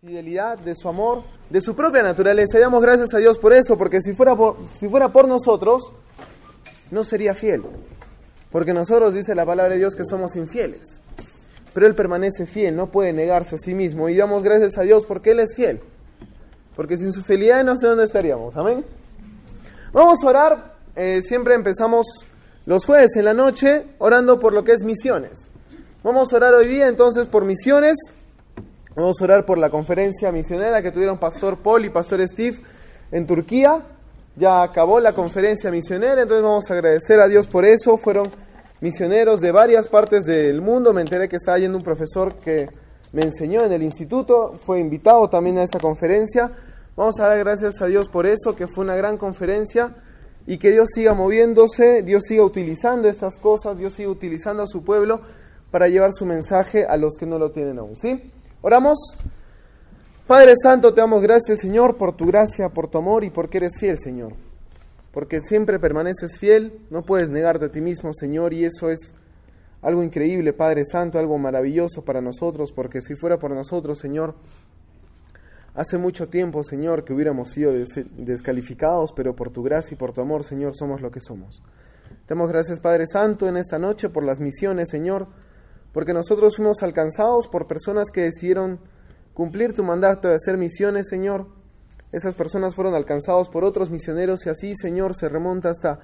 Fidelidad de su amor, de su propia naturaleza. Damos gracias a Dios por eso, porque si fuera por, si fuera por nosotros, no sería fiel. Porque nosotros dice la palabra de Dios que somos infieles. Pero Él permanece fiel, no puede negarse a sí mismo. Y damos gracias a Dios porque Él es fiel. Porque sin su fidelidad no sé dónde estaríamos. Amén. Vamos a orar. Eh, siempre empezamos los jueves en la noche orando por lo que es misiones. Vamos a orar hoy día entonces por misiones. Vamos a orar por la conferencia misionera que tuvieron Pastor Paul y Pastor Steve en Turquía. Ya acabó la conferencia misionera, entonces vamos a agradecer a Dios por eso. Fueron misioneros de varias partes del mundo. Me enteré que estaba yendo un profesor que me enseñó en el instituto, fue invitado también a esta conferencia. Vamos a dar gracias a Dios por eso, que fue una gran conferencia y que Dios siga moviéndose, Dios siga utilizando estas cosas, Dios siga utilizando a su pueblo para llevar su mensaje a los que no lo tienen aún. ¿Sí? Oramos. Padre Santo, te damos gracias, Señor, por tu gracia, por tu amor y porque eres fiel, Señor. Porque siempre permaneces fiel, no puedes negarte a ti mismo, Señor, y eso es algo increíble, Padre Santo, algo maravilloso para nosotros, porque si fuera por nosotros, Señor, hace mucho tiempo, Señor, que hubiéramos sido descalificados, pero por tu gracia y por tu amor, Señor, somos lo que somos. Te damos gracias, Padre Santo, en esta noche por las misiones, Señor, porque nosotros fuimos alcanzados por personas que decidieron cumplir tu mandato de hacer misiones, Señor. Esas personas fueron alcanzados por otros misioneros y así, Señor, se remonta hasta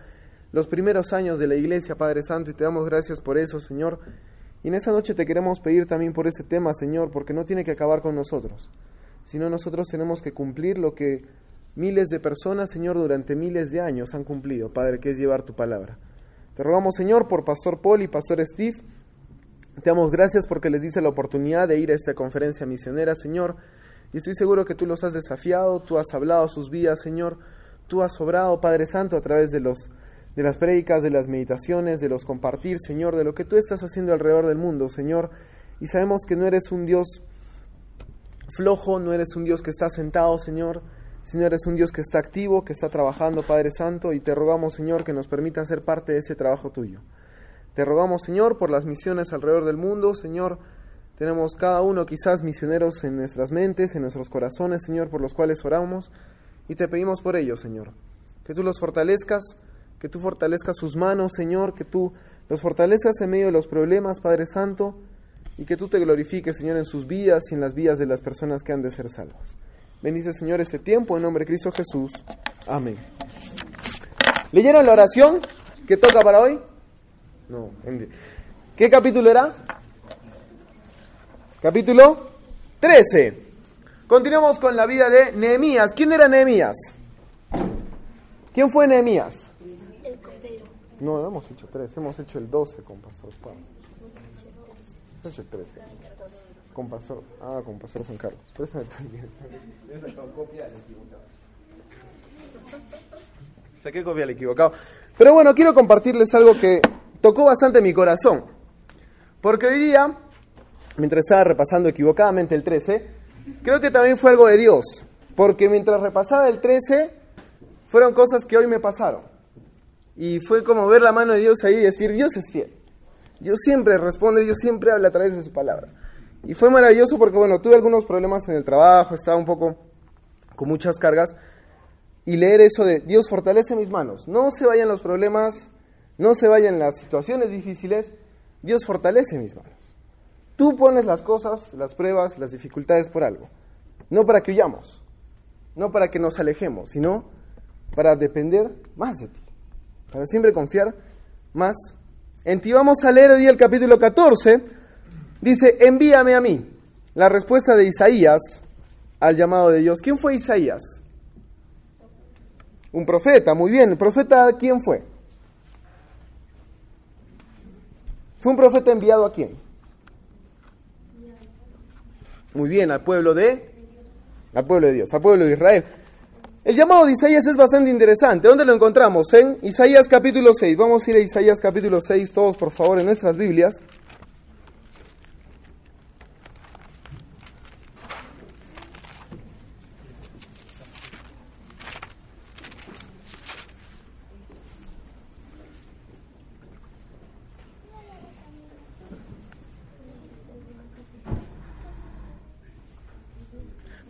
los primeros años de la iglesia, Padre Santo, y te damos gracias por eso, Señor. Y en esa noche te queremos pedir también por ese tema, Señor, porque no tiene que acabar con nosotros, sino nosotros tenemos que cumplir lo que miles de personas, Señor, durante miles de años han cumplido, Padre, que es llevar tu palabra. Te rogamos, Señor, por Pastor Paul y Pastor Steve, te damos gracias porque les dice la oportunidad de ir a esta conferencia misionera, Señor. Y estoy seguro que tú los has desafiado, tú has hablado sus vidas, Señor. Tú has obrado, Padre Santo, a través de los de las prédicas, de las meditaciones, de los compartir, Señor, de lo que tú estás haciendo alrededor del mundo, Señor. Y sabemos que no eres un Dios flojo, no eres un Dios que está sentado, Señor, sino eres un Dios que está activo, que está trabajando, Padre Santo, y te rogamos, Señor, que nos permita ser parte de ese trabajo tuyo. Te rogamos, Señor, por las misiones alrededor del mundo, Señor. Tenemos cada uno quizás misioneros en nuestras mentes, en nuestros corazones, Señor, por los cuales oramos. Y te pedimos por ellos, Señor. Que tú los fortalezcas, que tú fortalezcas sus manos, Señor, que tú los fortalezcas en medio de los problemas, Padre Santo, y que tú te glorifiques, Señor, en sus vidas y en las vidas de las personas que han de ser salvas. Bendice, Señor, este tiempo en nombre de Cristo Jesús. Amén. ¿Leyeron la oración que toca para hoy? No. ¿Qué capítulo era? Capítulo 13. Continuamos con la vida de Nehemías. ¿Quién era Nehemías? ¿Quién fue Nehemías? El copero. No, no hemos hecho 13, hemos hecho el 12 con Pastor Pablo. Hemos hecho el 13. Con Pastor, ah, con Pastor Juan Carlos. Préstame también. copia al equivocado. Saqué copia al equivocado. Pero bueno, quiero compartirles algo que tocó bastante mi corazón. Porque hoy día, mientras estaba repasando equivocadamente el 13, creo que también fue algo de Dios. Porque mientras repasaba el 13, fueron cosas que hoy me pasaron. Y fue como ver la mano de Dios ahí y decir, Dios es fiel. Dios siempre responde, Dios siempre habla a través de su palabra. Y fue maravilloso porque, bueno, tuve algunos problemas en el trabajo, estaba un poco con muchas cargas. Y leer eso de Dios fortalece mis manos. No se vayan los problemas, no se vayan las situaciones difíciles, Dios fortalece mis manos. Tú pones las cosas, las pruebas, las dificultades por algo. No para que huyamos, no para que nos alejemos, sino para depender más de ti. Para siempre confiar más en ti. Vamos a leer hoy el capítulo 14. Dice, envíame a mí. La respuesta de Isaías al llamado de Dios. ¿Quién fue Isaías? Un profeta, muy bien. ¿El profeta quién fue? ¿Fue un profeta enviado a quién? Muy bien, al pueblo de al pueblo de Dios, al pueblo de Israel. El llamado de Isaías es bastante interesante. ¿Dónde lo encontramos? En Isaías capítulo 6. Vamos a ir a Isaías capítulo 6 todos, por favor, en nuestras Biblias.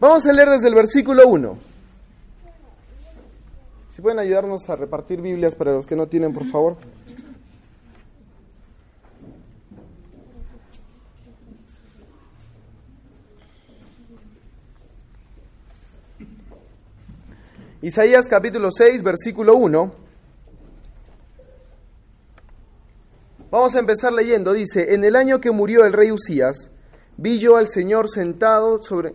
Vamos a leer desde el versículo 1. Si pueden ayudarnos a repartir Biblias para los que no tienen, por favor. Isaías capítulo 6, versículo 1. Vamos a empezar leyendo. Dice, en el año que murió el rey Usías, vi yo al Señor sentado sobre,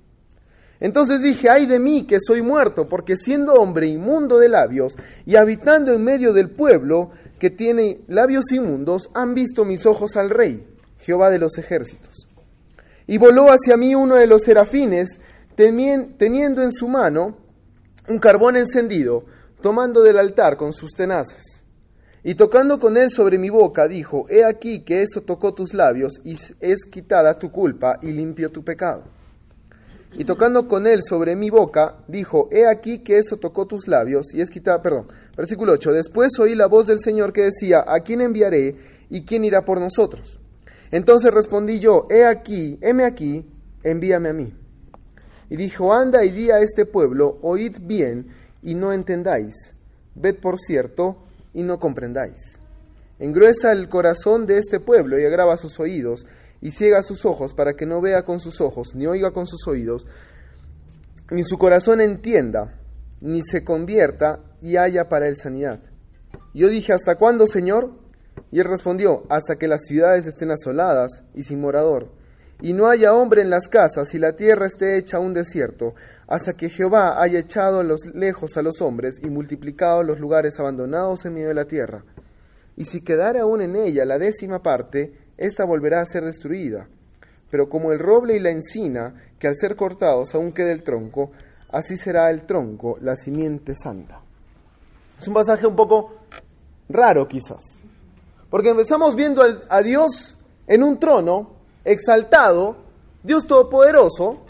Entonces dije, ay de mí que soy muerto, porque siendo hombre inmundo de labios y habitando en medio del pueblo que tiene labios inmundos, han visto mis ojos al rey, Jehová de los ejércitos. Y voló hacia mí uno de los serafines, teniendo en su mano un carbón encendido, tomando del altar con sus tenazas. Y tocando con él sobre mi boca, dijo, He aquí que eso tocó tus labios, y es quitada tu culpa, y limpio tu pecado. Y tocando con él sobre mi boca, dijo, He aquí que eso tocó tus labios, y es quitada, perdón, versículo 8, después oí la voz del Señor que decía, ¿a quién enviaré, y quién irá por nosotros? Entonces respondí yo, He aquí, heme aquí, envíame a mí. Y dijo, anda y di a este pueblo, oíd bien, y no entendáis, ved por cierto, y no comprendáis. Engruesa el corazón de este pueblo y agrava sus oídos, y ciega sus ojos para que no vea con sus ojos, ni oiga con sus oídos, ni su corazón entienda, ni se convierta y haya para él sanidad. Yo dije, ¿hasta cuándo, Señor? Y él respondió, hasta que las ciudades estén asoladas y sin morador, y no haya hombre en las casas, y la tierra esté hecha un desierto, hasta que Jehová haya echado a los lejos a los hombres y multiplicado los lugares abandonados en medio de la tierra. Y si quedara aún en ella la décima parte, ésta volverá a ser destruida. Pero como el roble y la encina, que al ser cortados aún queda el tronco, así será el tronco, la simiente santa. Es un pasaje un poco raro quizás, porque empezamos viendo a Dios en un trono, exaltado, Dios todopoderoso,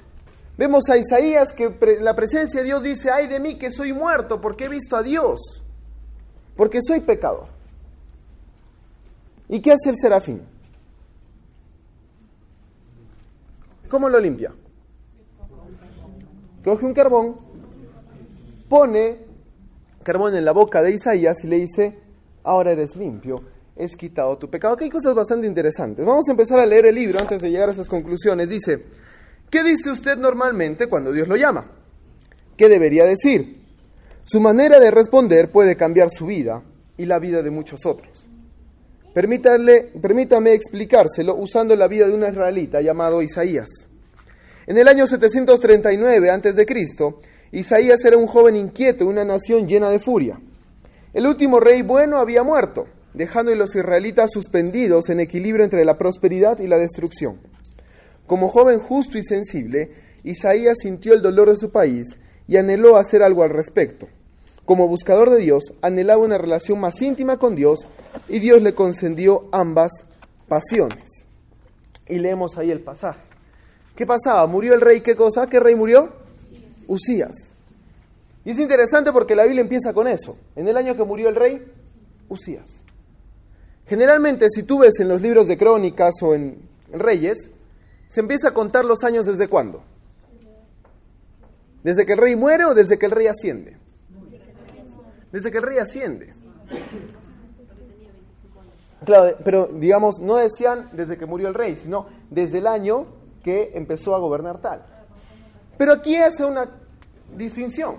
vemos a Isaías que la presencia de Dios dice, ay de mí que soy muerto porque he visto a Dios, porque soy pecador. ¿Y qué hace el serafín? ¿Cómo lo limpia? Coge un carbón, pone carbón en la boca de Isaías y le dice, ahora eres limpio, es quitado tu pecado. Aquí hay cosas bastante interesantes. Vamos a empezar a leer el libro antes de llegar a esas conclusiones. Dice, ¿qué dice usted normalmente cuando Dios lo llama? ¿Qué debería decir? Su manera de responder puede cambiar su vida y la vida de muchos otros. Permítame explicárselo usando la vida de un israelita llamado Isaías. En el año 739 a.C., Isaías era un joven inquieto, una nación llena de furia. El último rey bueno había muerto, dejando a los israelitas suspendidos en equilibrio entre la prosperidad y la destrucción. Como joven justo y sensible, Isaías sintió el dolor de su país y anheló hacer algo al respecto. Como buscador de Dios, anhelaba una relación más íntima con Dios y Dios le concedió ambas pasiones. Y leemos ahí el pasaje. ¿Qué pasaba? ¿Murió el rey qué cosa? ¿Qué rey murió? Usías. Y es interesante porque la Biblia empieza con eso. En el año que murió el rey, Usías. Generalmente, si tú ves en los libros de crónicas o en reyes, se empieza a contar los años desde cuándo. ¿Desde que el rey muere o desde que el rey asciende? Desde que el rey asciende. Claro, pero digamos, no decían desde que murió el rey, sino desde el año que empezó a gobernar tal. Pero aquí hace una distinción.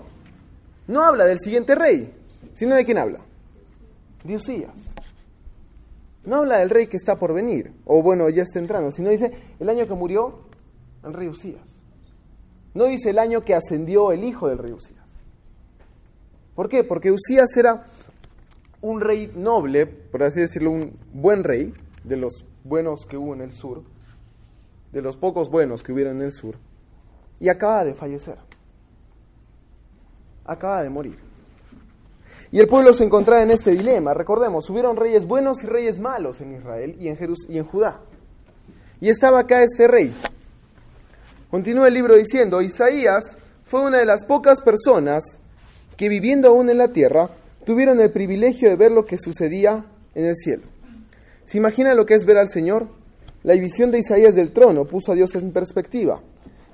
no habla del siguiente rey, sino de quién habla. De Usías. No habla del rey que está por venir, o bueno, ya está entrando, sino dice el año que murió el rey Usías. No dice el año que ascendió el hijo del rey Usías. ¿Por qué? Porque Usías era un rey noble, por así decirlo, un buen rey, de los buenos que hubo en el sur, de los pocos buenos que hubieron en el sur, y acaba de fallecer. Acaba de morir. Y el pueblo se encontraba en este dilema. Recordemos, hubieron reyes buenos y reyes malos en Israel y en, Jerus y en Judá. Y estaba acá este rey. Continúa el libro diciendo, Isaías fue una de las pocas personas que viviendo aún en la tierra, tuvieron el privilegio de ver lo que sucedía en el cielo. ¿Se imagina lo que es ver al Señor? La visión de Isaías del trono puso a Dios en perspectiva.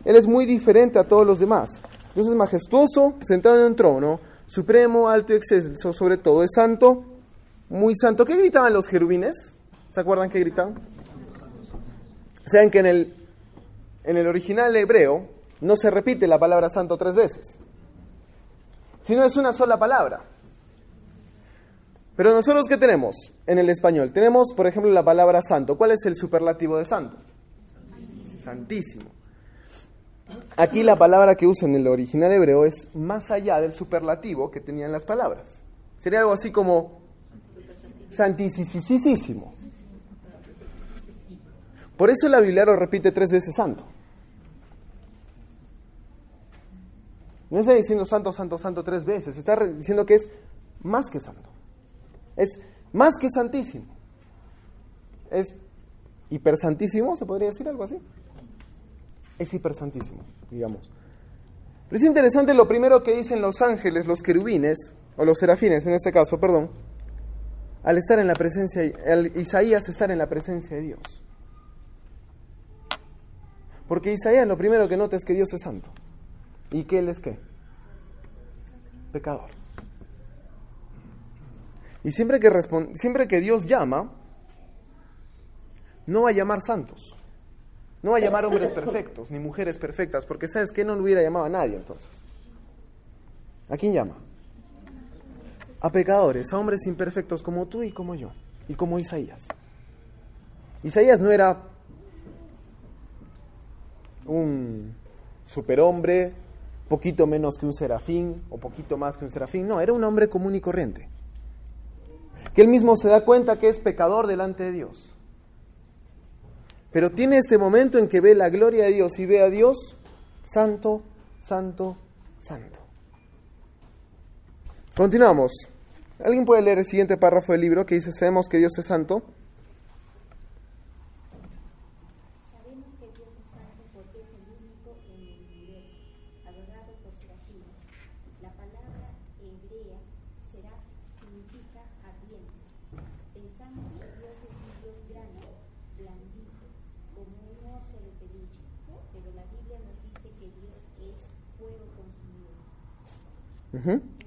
Él es muy diferente a todos los demás. Dios es majestuoso, sentado en un trono, supremo, alto y excelso, sobre todo es santo, muy santo. ¿Qué gritaban los jerubines? ¿Se acuerdan qué gritaban? Saben que en el, en el original hebreo no se repite la palabra santo tres veces, sino es una sola palabra. Pero nosotros, ¿qué tenemos en el español? Tenemos, por ejemplo, la palabra santo. ¿Cuál es el superlativo de santo? Santísimo. Aquí la palabra que usa en el original hebreo es más allá del superlativo que tenían las palabras. Sería algo así como santísimo. Por eso la Biblia lo repite tres veces santo. No está diciendo santo, santo, santo tres veces. Está diciendo que es más que santo. Es más que santísimo. Es hipersantísimo, ¿se podría decir algo así? Es hipersantísimo, digamos. Pero es interesante lo primero que dicen los ángeles, los querubines, o los serafines en este caso, perdón, al estar en la presencia, al Isaías estar en la presencia de Dios. Porque Isaías lo primero que nota es que Dios es santo. ¿Y que Él es qué? Pecador. Y siempre que, siempre que Dios llama, no va a llamar santos. No va a llamar hombres perfectos, ni mujeres perfectas, porque sabes que no lo hubiera llamado a nadie entonces. ¿A quién llama? A pecadores, a hombres imperfectos como tú y como yo, y como Isaías. Isaías no era un superhombre, poquito menos que un serafín, o poquito más que un serafín, no, era un hombre común y corriente que él mismo se da cuenta que es pecador delante de Dios. Pero tiene este momento en que ve la gloria de Dios y ve a Dios santo, santo, santo. Continuamos. ¿Alguien puede leer el siguiente párrafo del libro que dice, sabemos que Dios es santo?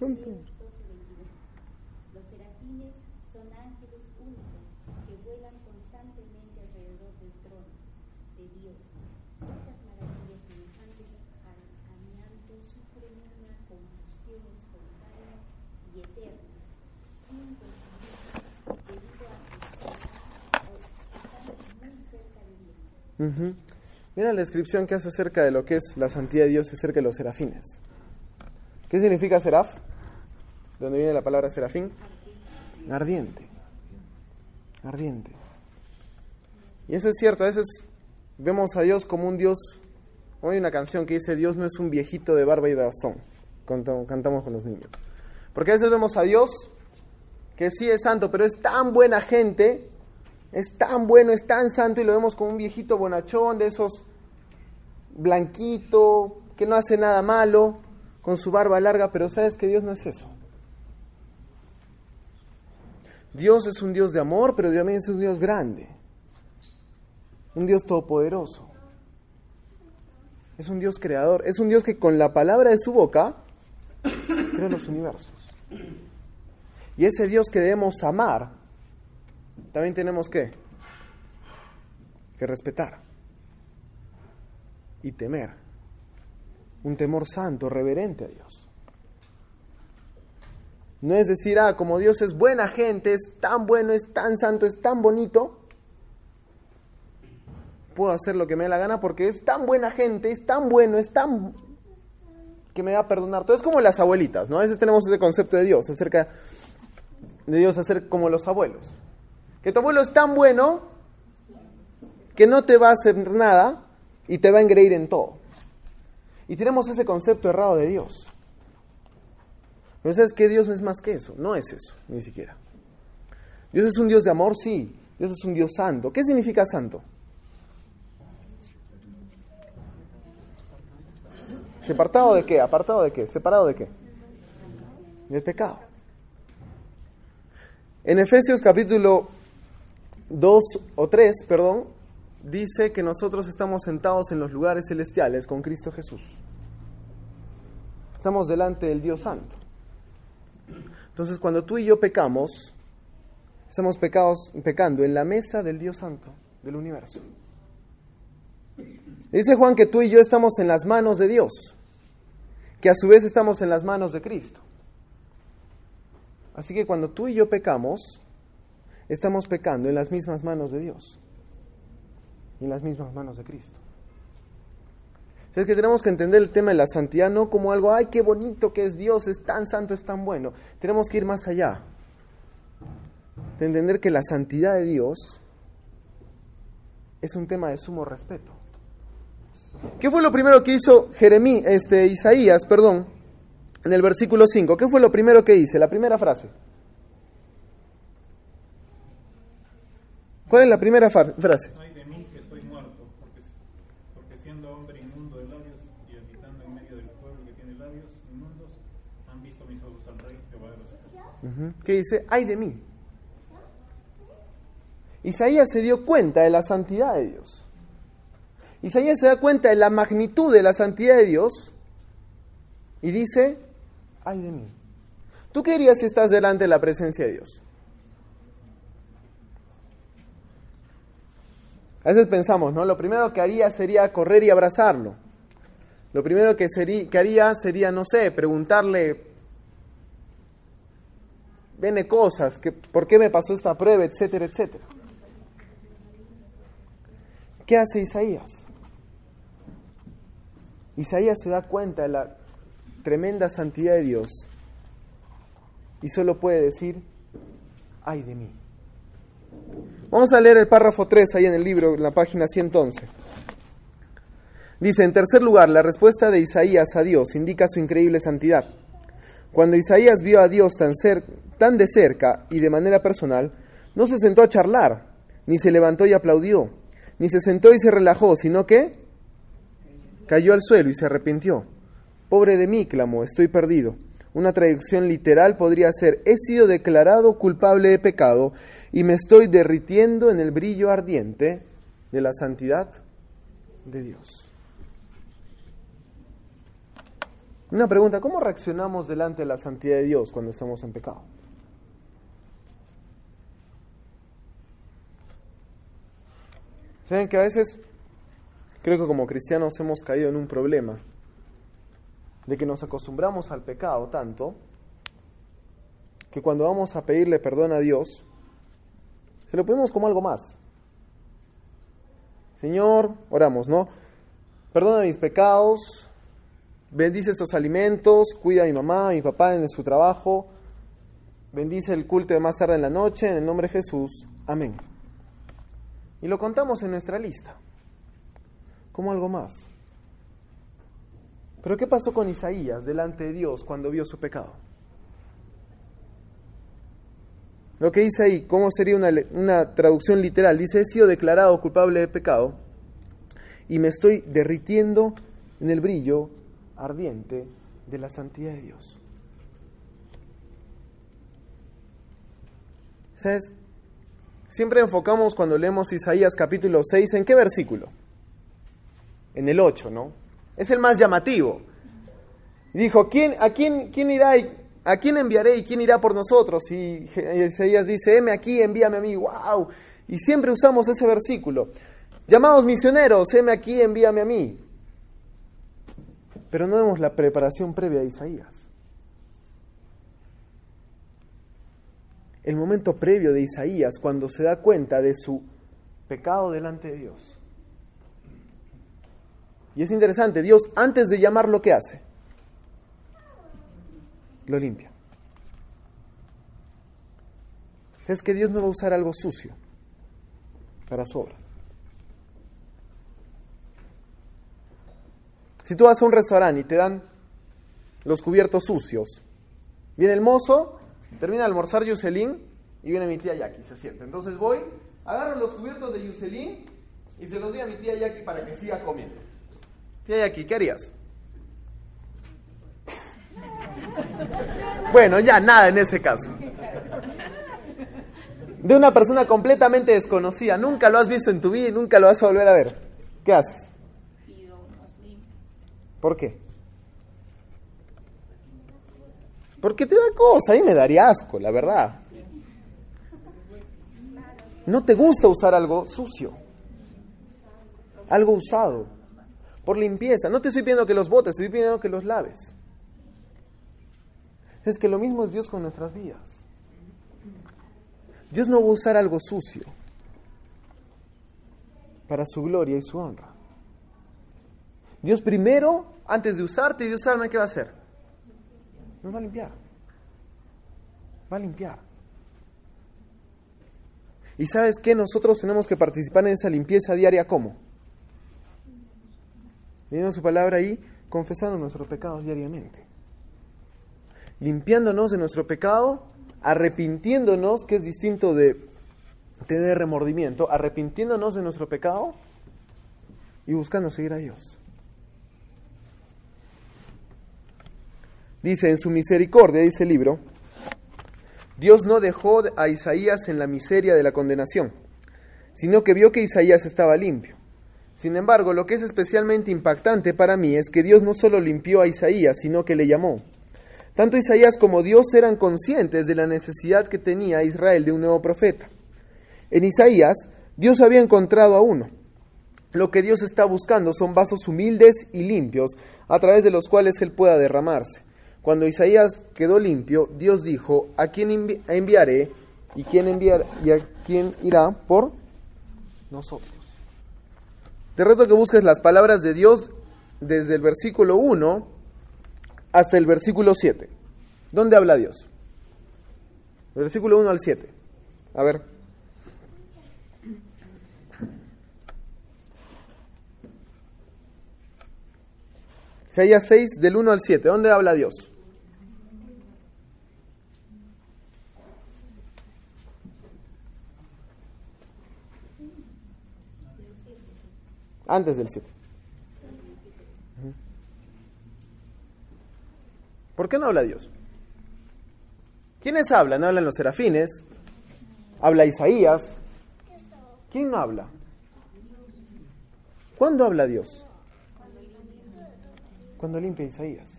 Los serafines son ángeles únicos que vuelan constantemente alrededor del trono de Dios. Estas maravillas semejantes al amianto sufren una combustión espontánea y eterna, sin consumir debido a que están muy cerca de Dios. Mira la descripción que hace acerca de lo que es la santidad de Dios acerca de los serafines. ¿Qué significa seraf? ¿De dónde viene la palabra serafín? Ardiente. Ardiente. Y eso es cierto, a veces vemos a Dios como un Dios. Hoy hay una canción que dice: Dios no es un viejito de barba y bastón. Cantamos con los niños. Porque a veces vemos a Dios que sí es santo, pero es tan buena gente, es tan bueno, es tan santo, y lo vemos como un viejito bonachón de esos blanquito, que no hace nada malo con su barba larga, pero sabes que Dios no es eso. Dios es un Dios de amor, pero también es un Dios grande. Un Dios todopoderoso. Es un Dios creador. Es un Dios que con la palabra de su boca creó los universos. Y ese Dios que debemos amar, también tenemos que, que respetar y temer un temor santo, reverente a Dios. No es decir, ah, como Dios es buena gente, es tan bueno, es tan santo, es tan bonito, puedo hacer lo que me dé la gana porque es tan buena gente, es tan bueno, es tan que me va a perdonar. Todo es como las abuelitas, ¿no? A veces tenemos ese concepto de Dios, acerca de Dios hacer como los abuelos. Que tu abuelo es tan bueno que no te va a hacer nada y te va a engreír en todo. Y tenemos ese concepto errado de Dios. Pero sabes que Dios no es más que eso, no es eso, ni siquiera. Dios es un Dios de amor, sí. Dios es un Dios santo. ¿Qué significa santo? ¿Separado de qué? ¿Apartado de qué? ¿Separado de qué? Del pecado. En Efesios capítulo 2 o 3, perdón, dice que nosotros estamos sentados en los lugares celestiales con Cristo Jesús. Estamos delante del Dios Santo. Entonces, cuando tú y yo pecamos, estamos pecados, pecando en la mesa del Dios Santo del universo. Dice Juan que tú y yo estamos en las manos de Dios, que a su vez estamos en las manos de Cristo. Así que cuando tú y yo pecamos, estamos pecando en las mismas manos de Dios y en las mismas manos de Cristo. Es que tenemos que entender el tema de la santidad no como algo, ay, qué bonito que es Dios, es tan santo, es tan bueno. Tenemos que ir más allá. De entender que la santidad de Dios es un tema de sumo respeto. ¿Qué fue lo primero que hizo Jeremí, este, Isaías, perdón, en el versículo 5? ¿Qué fue lo primero que hice? La primera frase. ¿Cuál es la primera frase? Ay de mí que soy muerto, porque, porque siendo hombre inmundo de labios y habitando en medio del pueblo que tiene labios inmundos, han visto mis ojos al rey Jehová de ¿Qué dice? Ay de mí. Isaías se dio cuenta de la santidad de Dios. Isaías se da cuenta de la magnitud de la santidad de Dios y dice, ay de mí. ¿Tú qué dirías si estás delante de la presencia de Dios? A veces pensamos, ¿no? Lo primero que haría sería correr y abrazarlo. Lo primero que, sería, que haría sería, no sé, preguntarle, vene cosas, que, ¿por qué me pasó esta prueba, etcétera, etcétera? ¿Qué hace Isaías? Isaías se da cuenta de la tremenda santidad de Dios y solo puede decir, ay de mí. Vamos a leer el párrafo 3 ahí en el libro, en la página 111. Dice, en tercer lugar, la respuesta de Isaías a Dios indica su increíble santidad. Cuando Isaías vio a Dios tan, de cerca y de manera personal, no se sentó a charlar, ni se levantó y aplaudió, ni se sentó y se relajó, sino que cayó al suelo y se arrepintió. Pobre de mí, clamó, estoy perdido. Una traducción literal podría ser, he sido declarado culpable de pecado y me estoy derritiendo en el brillo ardiente de la santidad de Dios. Una pregunta, ¿cómo reaccionamos delante de la santidad de Dios cuando estamos en pecado? ¿Saben que a veces creo que como cristianos hemos caído en un problema de que nos acostumbramos al pecado tanto que cuando vamos a pedirle perdón a Dios, se lo pedimos como algo más. Señor, oramos, ¿no? Perdona mis pecados, bendice estos alimentos, cuida a mi mamá, a mi papá en su trabajo, bendice el culto de más tarde en la noche, en el nombre de Jesús, amén. Y lo contamos en nuestra lista, como algo más. Pero ¿qué pasó con Isaías delante de Dios cuando vio su pecado? Lo que dice ahí, ¿cómo sería una, una, traducción literal? Dice, he sido declarado culpable de pecado y me estoy derritiendo en el brillo ardiente de la santidad de Dios. ¿Sabes? Siempre enfocamos cuando leemos Isaías capítulo 6, ¿en qué versículo? En el 8, ¿no? Es el más llamativo. Dijo, ¿quién, ¿a quién, quién irá y ¿A quién enviaré y quién irá por nosotros? Y Isaías dice, heme aquí, envíame a mí. ¡Wow! Y siempre usamos ese versículo. Llamados misioneros, heme aquí, envíame a mí. Pero no vemos la preparación previa de Isaías. el momento previo de Isaías cuando se da cuenta de su pecado delante de Dios. Y es interesante, Dios antes de llamar lo que hace, lo limpia. Es que Dios no va a usar algo sucio para su obra. Si tú vas a un restaurante y te dan los cubiertos sucios, viene el mozo, termina de almorzar Yuselín y viene mi tía Jackie, se siente. Entonces voy, agarro los cubiertos de Yuselín y se los doy a mi tía Jackie para que siga comiendo. Tía Jackie, ¿qué harías? Bueno, ya nada en ese caso. De una persona completamente desconocida, nunca lo has visto en tu vida y nunca lo vas a volver a ver. ¿Qué haces? ¿Por qué? Porque te da cosa, y me daría asco, la verdad. No te gusta usar algo sucio, algo usado, por limpieza. No te estoy pidiendo que los botes, te estoy pidiendo que los laves. Es que lo mismo es Dios con nuestras vidas. Dios no va a usar algo sucio para su gloria y su honra. Dios primero, antes de usarte y de usarme, ¿qué va a hacer? Nos va a limpiar. Va a limpiar. Y sabes que nosotros tenemos que participar en esa limpieza diaria, ¿cómo? Viendo su palabra ahí, confesando nuestros pecados diariamente. Limpiándonos de nuestro pecado, arrepintiéndonos, que es distinto de tener remordimiento, arrepintiéndonos de nuestro pecado y buscando seguir a Dios. Dice, en su misericordia, dice el libro, Dios no dejó a Isaías en la miseria de la condenación, sino que vio que Isaías estaba limpio. Sin embargo, lo que es especialmente impactante para mí es que Dios no solo limpió a Isaías, sino que le llamó. Tanto Isaías como Dios eran conscientes de la necesidad que tenía Israel de un nuevo profeta. En Isaías, Dios había encontrado a uno. Lo que Dios está buscando son vasos humildes y limpios a través de los cuales Él pueda derramarse. Cuando Isaías quedó limpio, Dios dijo, ¿a quién enviaré y quién, enviar, y a quién irá por nosotros? Te reto que busques las palabras de Dios desde el versículo 1 hasta el versículo 7. ¿Dónde habla Dios? Versículo 1 al 7. A ver. Isaías 6 del 1 al 7. ¿Dónde habla Dios? Antes del 7. ¿Por qué no habla Dios? ¿Quiénes hablan? Hablan los serafines, habla Isaías. ¿Quién no habla? ¿Cuándo habla Dios? Cuando limpia Isaías.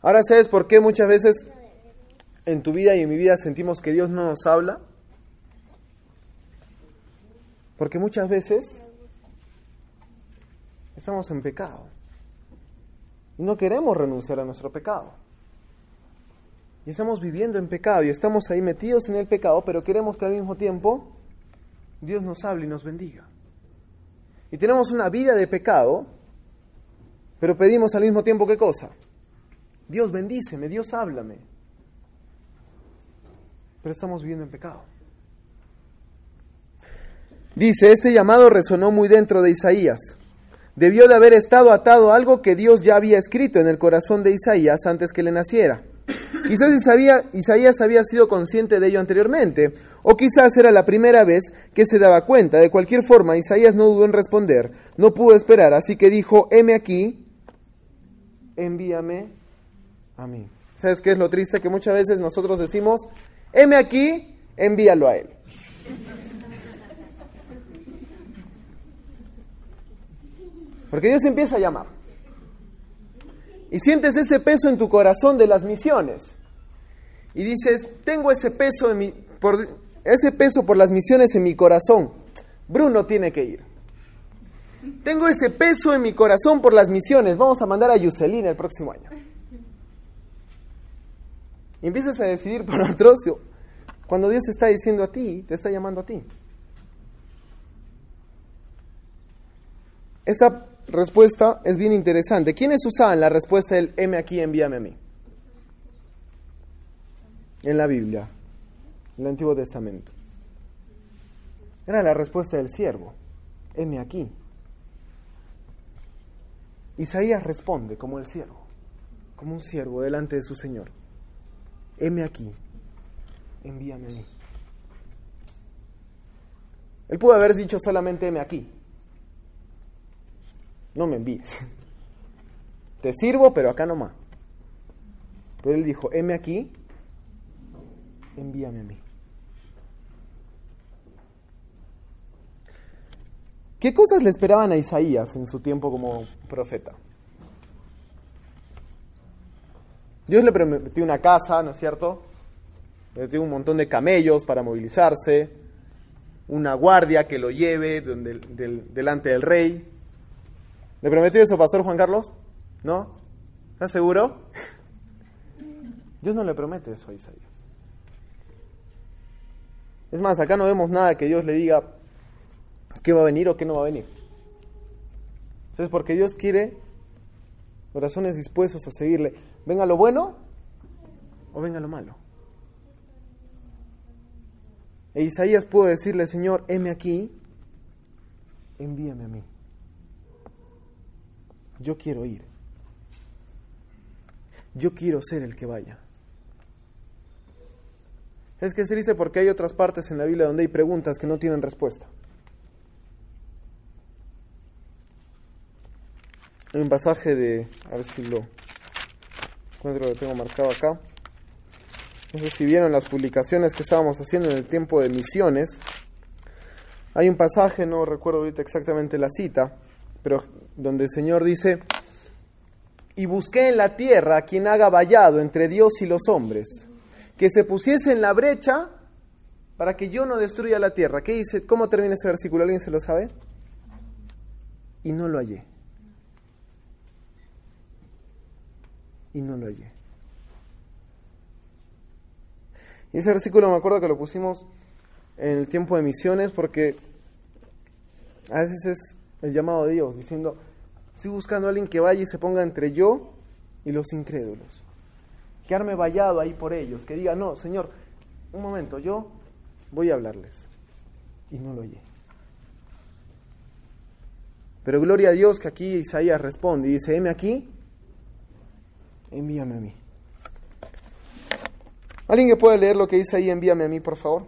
Ahora, ¿sabes por qué muchas veces en tu vida y en mi vida sentimos que Dios no nos habla? Porque muchas veces estamos en pecado. Y no queremos renunciar a nuestro pecado. Y estamos viviendo en pecado y estamos ahí metidos en el pecado, pero queremos que al mismo tiempo Dios nos hable y nos bendiga. Y tenemos una vida de pecado, pero pedimos al mismo tiempo qué cosa? Dios bendíceme, Dios háblame. Pero estamos viviendo en pecado. Dice, este llamado resonó muy dentro de Isaías. Debió de haber estado atado a algo que Dios ya había escrito en el corazón de Isaías antes que le naciera. Quizás Isaías había sido consciente de ello anteriormente, o quizás era la primera vez que se daba cuenta. De cualquier forma, Isaías no dudó en responder, no pudo esperar, así que dijo, heme aquí, envíame a mí. ¿Sabes qué es lo triste? Que muchas veces nosotros decimos, heme aquí, envíalo a él. Porque Dios empieza a llamar. Y sientes ese peso en tu corazón de las misiones. Y dices, tengo ese peso, en mi, por, ese peso por las misiones en mi corazón. Bruno tiene que ir. Tengo ese peso en mi corazón por las misiones. Vamos a mandar a Yuselina el próximo año. y empiezas a decidir por otros, cuando Dios está diciendo a ti, te está llamando a ti. Esa respuesta es bien interesante. ¿Quiénes usaban la respuesta del M aquí, envíame a mí? En la Biblia, en el Antiguo Testamento. Era la respuesta del siervo. M aquí. Isaías responde como el siervo, como un siervo delante de su Señor. M aquí, envíame a mí. Él pudo haber dicho solamente M aquí, no me envíes. Te sirvo, pero acá nomás. Pero él dijo, heme aquí, envíame a mí. ¿Qué cosas le esperaban a Isaías en su tiempo como profeta? Dios le prometió una casa, ¿no es cierto? Le prometió un montón de camellos para movilizarse, una guardia que lo lleve delante del rey, ¿Le prometió eso, Pastor Juan Carlos? ¿No? ¿Estás seguro? Dios no le promete eso a Isaías. Es más, acá no vemos nada que Dios le diga qué va a venir o qué no va a venir. Entonces, porque Dios quiere corazones dispuestos a seguirle, venga lo bueno o venga lo malo. E Isaías pudo decirle, Señor, heme aquí, envíame a mí yo quiero ir. Yo quiero ser el que vaya. Es que se dice porque hay otras partes en la Biblia donde hay preguntas que no tienen respuesta. Hay un pasaje de, a ver si lo encuentro, lo tengo marcado acá. No sé si vieron las publicaciones que estábamos haciendo en el tiempo de misiones. Hay un pasaje, no recuerdo ahorita exactamente la cita, pero donde el Señor dice, y busqué en la tierra quien haga vallado entre Dios y los hombres, que se pusiese en la brecha para que yo no destruya la tierra. ¿Qué dice? ¿Cómo termina ese versículo? ¿Alguien se lo sabe? Y no lo hallé. Y no lo hallé. Y ese versículo me acuerdo que lo pusimos en el tiempo de misiones porque a veces es el llamado de Dios, diciendo, estoy buscando a alguien que vaya y se ponga entre yo y los incrédulos. Quedarme vallado ahí por ellos, que diga, no, Señor, un momento, yo voy a hablarles. Y no lo oye. Pero gloria a Dios que aquí Isaías responde y dice, heme aquí, envíame a mí. ¿Alguien que pueda leer lo que dice ahí, envíame a mí, por favor?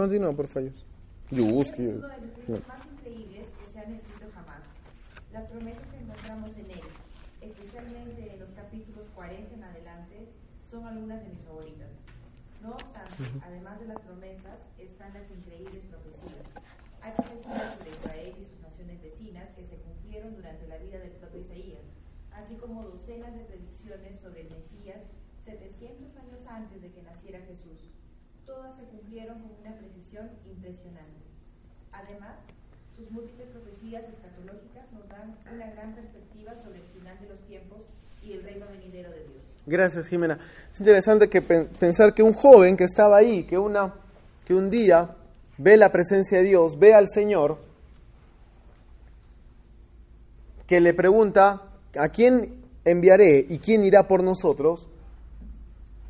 Continúa, por favor. Yo busco. Es uno de los libros más increíbles que se han escrito jamás. Las promesas que encontramos en él, especialmente en los capítulos 40 en adelante, son algunas de mis favoritas. No obstante, además de las promesas, están las increíbles profecías. Hay profecías sobre Israel y sus naciones vecinas que se cumplieron durante la vida del propio Isaías, así como docenas de predicciones sobre el Mesías 700 años antes de que naciera Jesús todas se cumplieron con una precisión impresionante. Además, sus múltiples profecías escatológicas nos dan una gran perspectiva sobre el final de los tiempos y el reino venidero de Dios. Gracias, Jimena. Es interesante que pensar que un joven que estaba ahí, que, una, que un día ve la presencia de Dios, ve al Señor, que le pregunta, ¿a quién enviaré y quién irá por nosotros?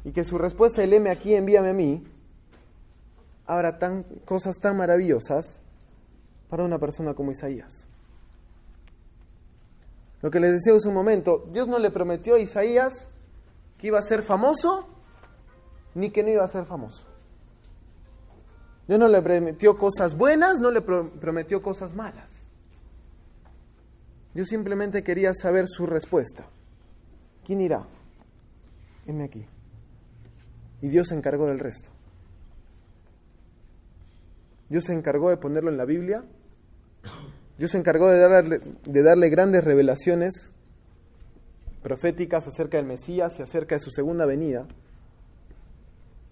Y que su respuesta, el M aquí, envíame a mí, habrá tan, cosas tan maravillosas para una persona como Isaías. Lo que les decía hace un momento, Dios no le prometió a Isaías que iba a ser famoso ni que no iba a ser famoso. Dios no le prometió cosas buenas, no le prometió cosas malas. Dios simplemente quería saber su respuesta. ¿Quién irá? Heme aquí. Y Dios se encargó del resto. Dios se encargó de ponerlo en la Biblia, Dios se encargó de darle, de darle grandes revelaciones proféticas acerca del Mesías y acerca de su segunda venida.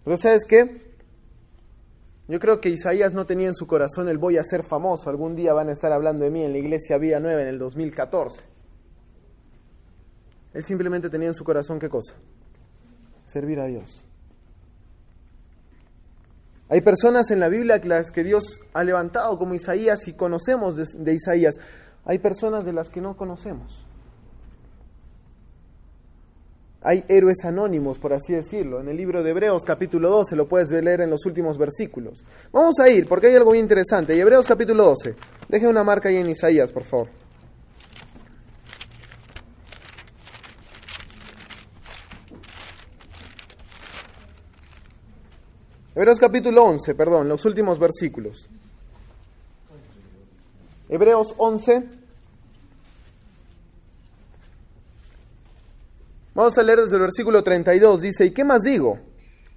Pero ¿sabes qué? Yo creo que Isaías no tenía en su corazón el voy a ser famoso, algún día van a estar hablando de mí en la iglesia Vía Nueva en el 2014. Él simplemente tenía en su corazón qué cosa? Servir a Dios. Hay personas en la Biblia que las que Dios ha levantado como Isaías y conocemos de, Isaías. Hay personas de las que no conocemos. Hay héroes anónimos, por así decirlo. En el libro de Hebreos capítulo 12 lo puedes leer en los últimos versículos. Vamos a ir, porque hay algo muy interesante. Y Hebreos capítulo 12. Deje una marca ahí en Isaías, por favor. Hebreos capítulo 11, perdón, los últimos versículos. Hebreos 11. Vamos a leer desde el versículo 32. Dice, ¿y qué más digo?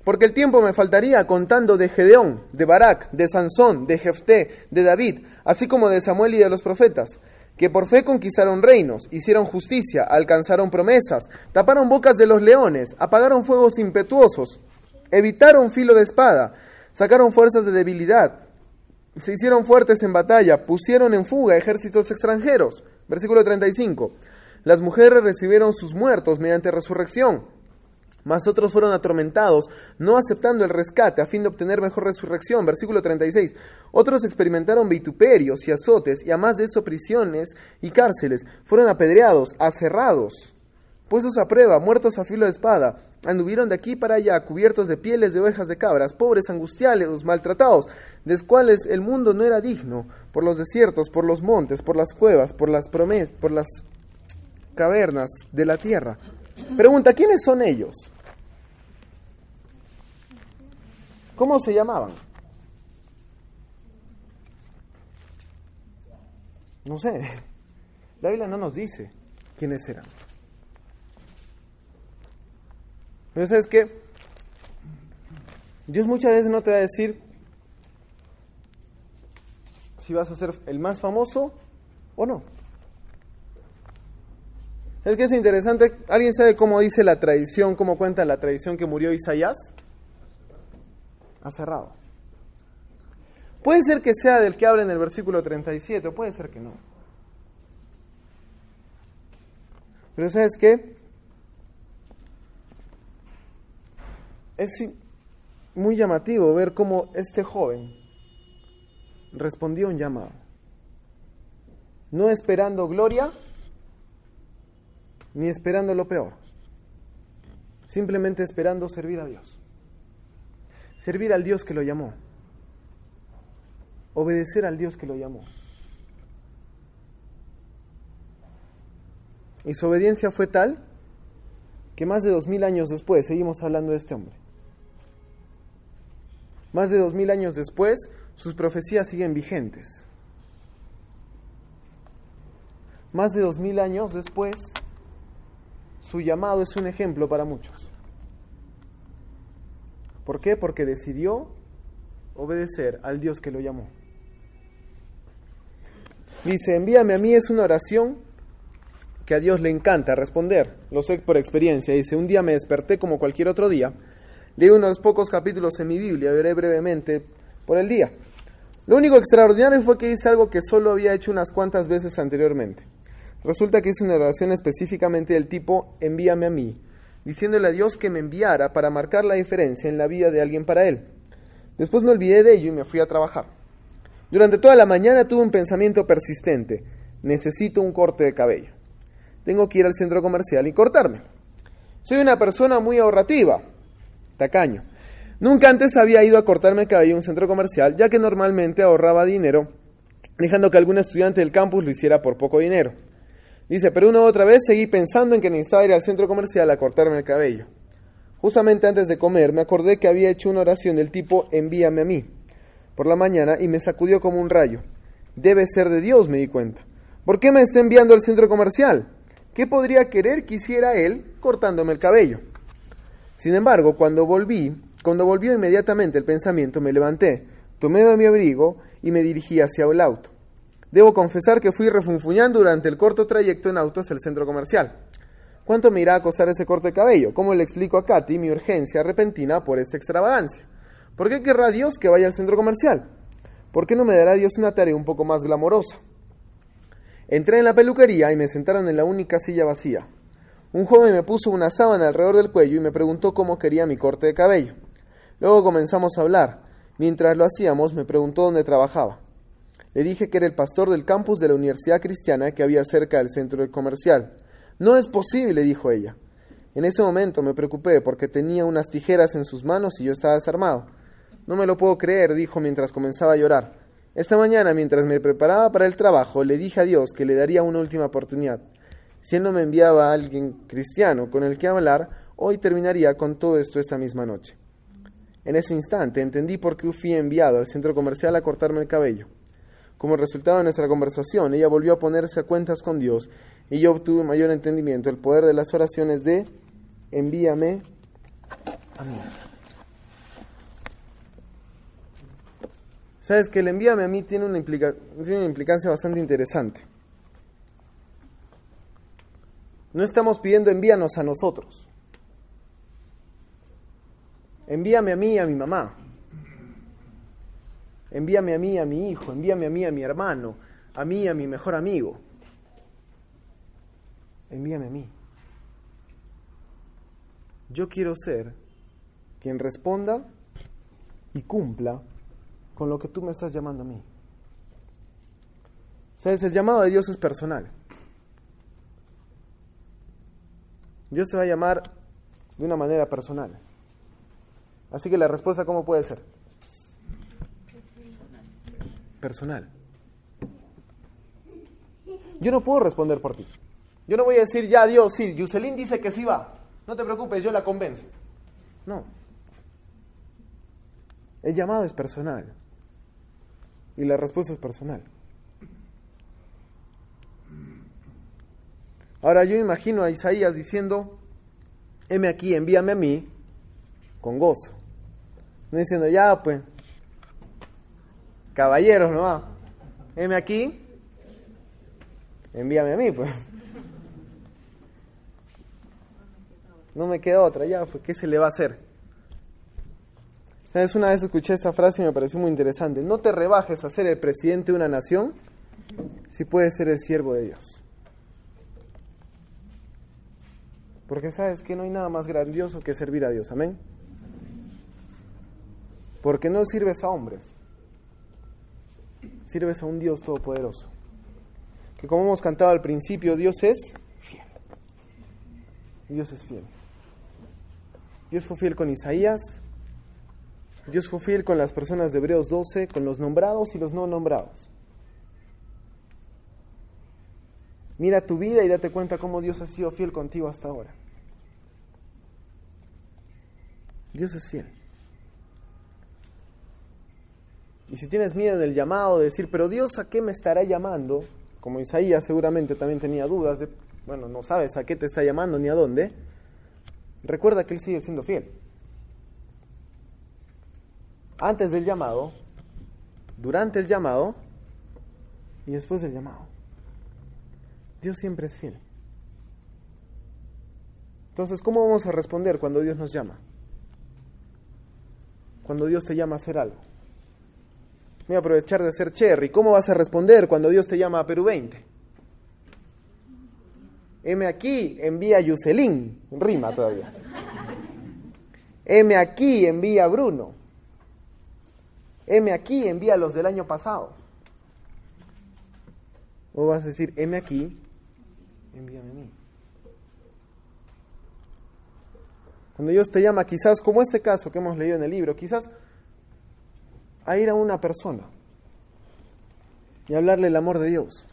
Porque el tiempo me faltaría contando de Gedeón, de Barak, de Sansón, de Jefté, de David, así como de Samuel y de los profetas, que por fe conquistaron reinos, hicieron justicia, alcanzaron promesas, taparon bocas de los leones, apagaron fuegos impetuosos, evitaron filo de espada, sacaron fuerzas de debilidad, se hicieron fuertes en batalla, pusieron en fuga ejércitos extranjeros. Versículo 35. Las mujeres recibieron sus muertos mediante resurrección, mas otros fueron atormentados, no aceptando el rescate a fin de obtener mejor resurrección. Versículo 36. Otros experimentaron vituperios y azotes, y además de eso prisiones y cárceles. Fueron apedreados, aserrados, puestos a prueba, muertos a filo de espada. Anduvieron de aquí para allá, cubiertos de pieles de ovejas de cabras, pobres, angustiados, maltratados, de los cuales el mundo no era digno, por los desiertos, por los montes, por las cuevas, por las por las cavernas de la tierra. Pregunta, ¿quiénes son ellos? ¿Cómo se llamaban? No sé. La Biblia no nos dice quiénes eran. Pero sabes qué? Dios muchas veces no te va a decir si vas a ser el más famoso o no. Es que es interesante, ¿alguien sabe cómo dice la tradición, cómo cuenta la tradición que murió Isaías? Acerrado. Puede ser que sea del que habla en el versículo 37, o puede ser que no. Pero ¿sabes qué? Es muy llamativo ver cómo este joven respondió un llamado. No esperando gloria, ni esperando lo peor, simplemente esperando servir a Dios, servir al Dios que lo llamó, obedecer al Dios que lo llamó. Y su obediencia fue tal que más de dos mil años después seguimos hablando de este hombre. Más de dos mil años después, sus profecías siguen vigentes. Más de dos mil años después, su llamado es un ejemplo para muchos. ¿Por qué? Porque decidió obedecer al Dios que lo llamó. Dice, envíame a mí es una oración que a Dios le encanta responder. Lo sé por experiencia. Dice, un día me desperté como cualquier otro día. Leí unos pocos capítulos en mi Biblia, veré brevemente por el día. Lo único extraordinario fue que hice algo que solo había hecho unas cuantas veces anteriormente. Resulta que hice una oración específicamente del tipo envíame a mí, diciéndole a Dios que me enviara para marcar la diferencia en la vida de alguien para Él. Después me olvidé de ello y me fui a trabajar. Durante toda la mañana tuve un pensamiento persistente. Necesito un corte de cabello. Tengo que ir al centro comercial y cortarme. Soy una persona muy ahorrativa, tacaño. Nunca antes había ido a cortarme el cabello en un centro comercial, ya que normalmente ahorraba dinero, dejando que algún estudiante del campus lo hiciera por poco dinero. Dice, pero una u otra vez seguí pensando en que necesitaba ir al centro comercial a cortarme el cabello. Justamente antes de comer me acordé que había hecho una oración del tipo envíame a mí por la mañana y me sacudió como un rayo. Debe ser de Dios, me di cuenta. ¿Por qué me está enviando al centro comercial? ¿Qué podría querer que hiciera él cortándome el cabello? Sin embargo, cuando volví, cuando volvió inmediatamente el pensamiento, me levanté, tomé mi abrigo y me dirigí hacia el auto. Debo confesar que fui refunfuñando durante el corto trayecto en auto hacia el centro comercial. ¿Cuánto me irá a costar ese corte de cabello? ¿Cómo le explico a Katy mi urgencia repentina por esta extravagancia? ¿Por qué querrá Dios que vaya al centro comercial? ¿Por qué no me dará Dios una tarea un poco más glamorosa? Entré en la peluquería y me sentaron en la única silla vacía. Un joven me puso una sábana alrededor del cuello y me preguntó cómo quería mi corte de cabello. Luego comenzamos a hablar. Mientras lo hacíamos, me preguntó dónde trabajaba. Le dije que era el pastor del campus de la Universidad Cristiana que había cerca del centro comercial. No es posible, dijo ella. En ese momento me preocupé porque tenía unas tijeras en sus manos y yo estaba desarmado. No me lo puedo creer, dijo mientras comenzaba a llorar. Esta mañana, mientras me preparaba para el trabajo, le dije a Dios que le daría una última oportunidad. Si Él no me enviaba a alguien cristiano con el que hablar, hoy terminaría con todo esto esta misma noche. En ese instante entendí por qué fui enviado al centro comercial a cortarme el cabello. Como resultado de nuestra conversación, ella volvió a ponerse a cuentas con Dios y yo obtuve mayor entendimiento, el poder de las oraciones de envíame a mí. Sabes que el envíame a mí tiene una, tiene una implicancia bastante interesante. No estamos pidiendo envíanos a nosotros. Envíame a mí y a mi mamá. Envíame a mí a mi hijo. Envíame a mí a mi hermano. A mí a mi mejor amigo. Envíame a mí. Yo quiero ser quien responda y cumpla con lo que tú me estás llamando a mí. Sabes, el llamado de Dios es personal. Dios te va a llamar de una manera personal. Así que la respuesta, ¿cómo puede ser? Personal. Yo no puedo responder por ti. Yo no voy a decir, ya Dios, sí, Yuselín dice que sí va. No te preocupes, yo la convenzo. No. El llamado es personal. Y la respuesta es personal. Ahora yo imagino a Isaías diciendo, heme aquí, envíame a mí, con gozo. No diciendo, ya pues, caballeros, ¿no? Heme aquí, envíame a mí, pues. No me queda otra, ya, pues, ¿qué se le va a hacer? ¿Sabes? Una vez escuché esta frase y me pareció muy interesante. No te rebajes a ser el presidente de una nación si puedes ser el siervo de Dios. Porque sabes que no hay nada más grandioso que servir a Dios. Amén. Porque no sirves a hombres. Sirves a un Dios todopoderoso. Que como hemos cantado al principio, Dios es fiel. Dios es fiel. Dios fue fiel con Isaías. Dios fue fiel con las personas de Hebreos 12, con los nombrados y los no nombrados. Mira tu vida y date cuenta cómo Dios ha sido fiel contigo hasta ahora. Dios es fiel. Y si tienes miedo del llamado, de decir, pero Dios a qué me estará llamando, como Isaías seguramente también tenía dudas de, bueno, no sabes a qué te está llamando ni a dónde, recuerda que Él sigue siendo fiel. Antes del llamado, durante el llamado y después del llamado. Dios siempre es fiel. Entonces, ¿cómo vamos a responder cuando Dios nos llama? Cuando Dios te llama a hacer algo. Voy a aprovechar de ser cherry. ¿Cómo vas a responder cuando Dios te llama a Perú 20? M aquí, envía a Yuselín. Rima todavía. M aquí, envía a Bruno. M aquí, envía los del año pasado. O vas a decir, M aquí, envíame a mí. Cuando Dios te llama, quizás como este caso que hemos leído en el libro, quizás a ir a una persona y hablarle el amor de Dios.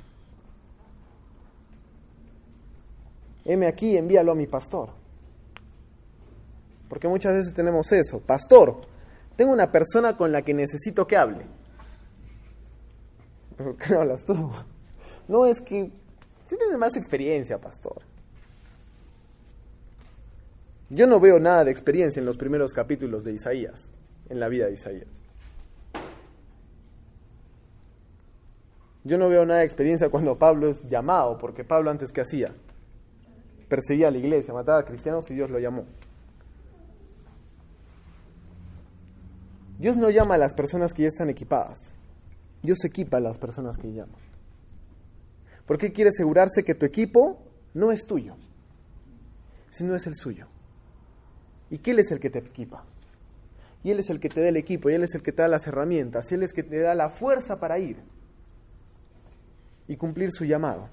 Heme aquí, envíalo a mi pastor. Porque muchas veces tenemos eso. Pastor, tengo una persona con la que necesito que hable. ¿Por qué hablas tú? No, es que tú tienes más experiencia, pastor. Yo no veo nada de experiencia en los primeros capítulos de Isaías, en la vida de Isaías. Yo no veo nada de experiencia cuando Pablo es llamado, porque Pablo antes que hacía, perseguía a la iglesia, mataba a cristianos y Dios lo llamó. Dios no llama a las personas que ya están equipadas. Dios equipa a las personas que llama. ¿Por qué quiere asegurarse que tu equipo no es tuyo, sino es el suyo? ¿Y que Él es el que te equipa? Y Él es el que te da el equipo, y Él es el que te da las herramientas, y Él es el que te da la fuerza para ir y cumplir su llamado.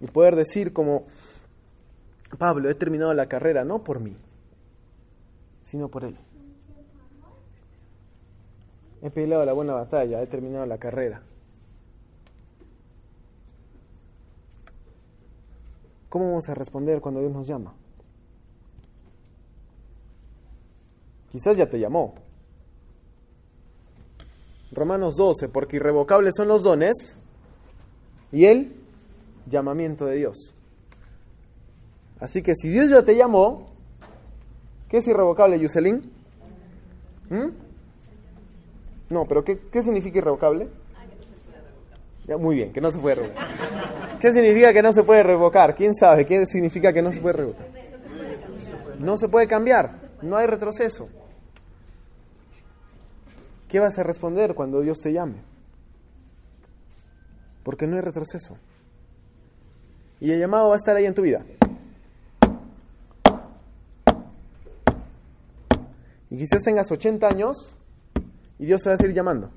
Y poder decir como, Pablo, he terminado la carrera no por mí, sino por Él. He peleado la buena batalla, he terminado la carrera. ¿Cómo vamos a responder cuando Dios nos llama? Quizás ya te llamó. Romanos 12, porque irrevocables son los dones y el llamamiento de Dios. Así que si Dios ya te llamó, ¿qué es irrevocable, Yuselín? ¿Mm? No, pero ¿qué, qué significa irrevocable? Ya, muy bien, que no se puede revocar. ¿Qué significa que no se puede revocar? ¿Quién sabe qué significa que no se puede revocar? No se puede cambiar, no hay retroceso. ¿Qué vas a responder cuando Dios te llame? Porque no hay retroceso. Y el llamado va a estar ahí en tu vida. Y quizás tengas 80 años y Dios te va a seguir llamando.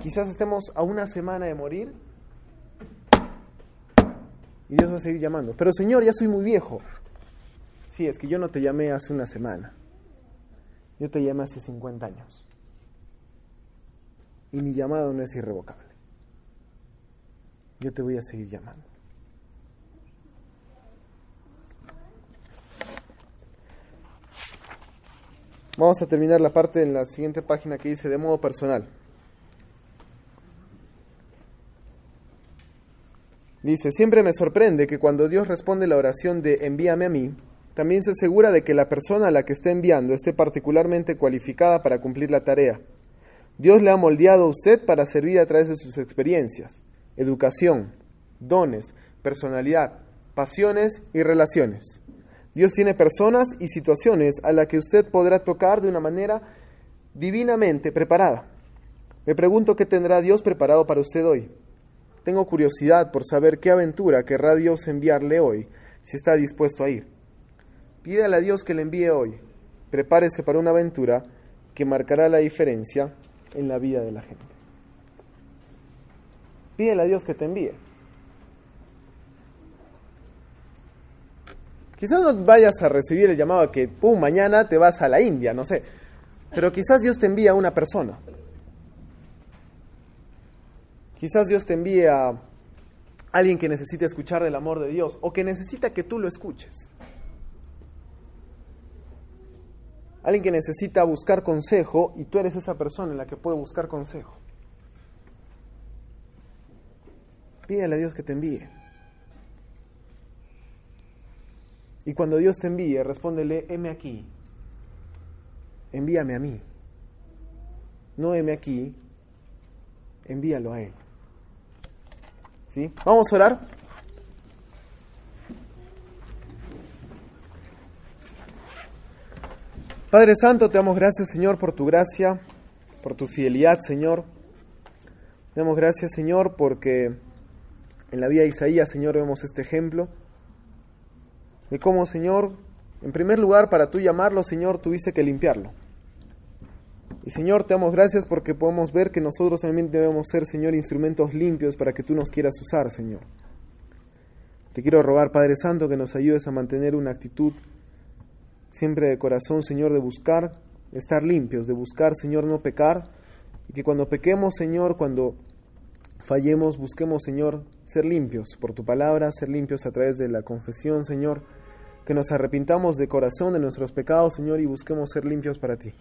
Quizás estemos a una semana de morir y Dios va a seguir llamando. Pero Señor, ya soy muy viejo. Sí, es que yo no te llamé hace una semana. Yo te llamé hace 50 años. Y mi llamado no es irrevocable. Yo te voy a seguir llamando. Vamos a terminar la parte en la siguiente página que dice de modo personal. Dice, siempre me sorprende que cuando Dios responde la oración de envíame a mí, también se asegura de que la persona a la que está enviando esté particularmente cualificada para cumplir la tarea. Dios le ha moldeado a usted para servir a través de sus experiencias, educación, dones, personalidad, pasiones y relaciones. Dios tiene personas y situaciones a las que usted podrá tocar de una manera divinamente preparada. Me pregunto qué tendrá Dios preparado para usted hoy. Tengo curiosidad por saber qué aventura querrá Dios enviarle hoy, si está dispuesto a ir. Pídale a Dios que le envíe hoy. Prepárese para una aventura que marcará la diferencia en la vida de la gente. Pídele a Dios que te envíe. Quizás no vayas a recibir el llamado que, pum, mañana te vas a la India, no sé. Pero quizás Dios te envía a una persona. Quizás Dios te envíe a alguien que necesite escuchar el amor de Dios o que necesita que tú lo escuches. Alguien que necesita buscar consejo y tú eres esa persona en la que puede buscar consejo. Pídele a Dios que te envíe. Y cuando Dios te envíe, respóndele, heme aquí. Envíame a mí. No heme aquí, envíalo a Él. ¿Sí? Vamos a orar. Padre Santo, te damos gracias, Señor, por tu gracia, por tu fidelidad, Señor. Te damos gracias, Señor, porque en la vida de Isaías, Señor, vemos este ejemplo de cómo, Señor, en primer lugar, para tú llamarlo, Señor, tuviste que limpiarlo. Y Señor, te damos gracias porque podemos ver que nosotros también debemos ser, Señor, instrumentos limpios para que tú nos quieras usar, Señor. Te quiero rogar, Padre Santo, que nos ayudes a mantener una actitud siempre de corazón, Señor, de buscar estar limpios, de buscar, Señor, no pecar, y que cuando pequemos, Señor, cuando fallemos, busquemos, Señor, ser limpios por tu palabra, ser limpios a través de la confesión, Señor, que nos arrepintamos de corazón de nuestros pecados, Señor, y busquemos ser limpios para ti.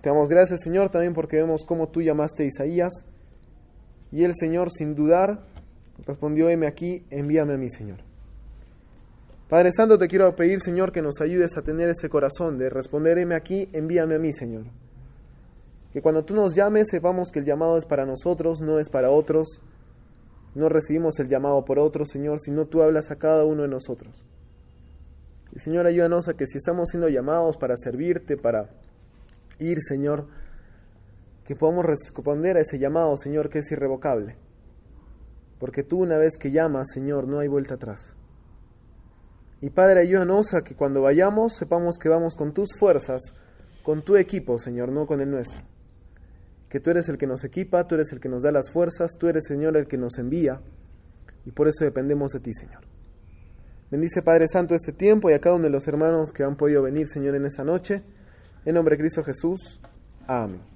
Te damos gracias, Señor, también porque vemos cómo tú llamaste a Isaías, y el Señor, sin dudar, respondió, heme aquí, envíame a mí, Señor. Padre Santo, te quiero pedir, Señor, que nos ayudes a tener ese corazón de responderme aquí, envíame a mí, Señor. Que cuando tú nos llames sepamos que el llamado es para nosotros, no es para otros. No recibimos el llamado por otros, Señor, sino tú hablas a cada uno de nosotros. Y Señor, ayúdanos a que si estamos siendo llamados para servirte, para ir, Señor, que podamos responder a ese llamado, Señor, que es irrevocable. Porque tú una vez que llamas, Señor, no hay vuelta atrás. Y Padre, ayúdanos a que cuando vayamos sepamos que vamos con tus fuerzas, con tu equipo, Señor, no con el nuestro. Que tú eres el que nos equipa, tú eres el que nos da las fuerzas, tú eres, Señor, el que nos envía. Y por eso dependemos de ti, Señor. Bendice, Padre Santo, este tiempo y a cada uno de los hermanos que han podido venir, Señor, en esa noche. En nombre de Cristo Jesús. Amén.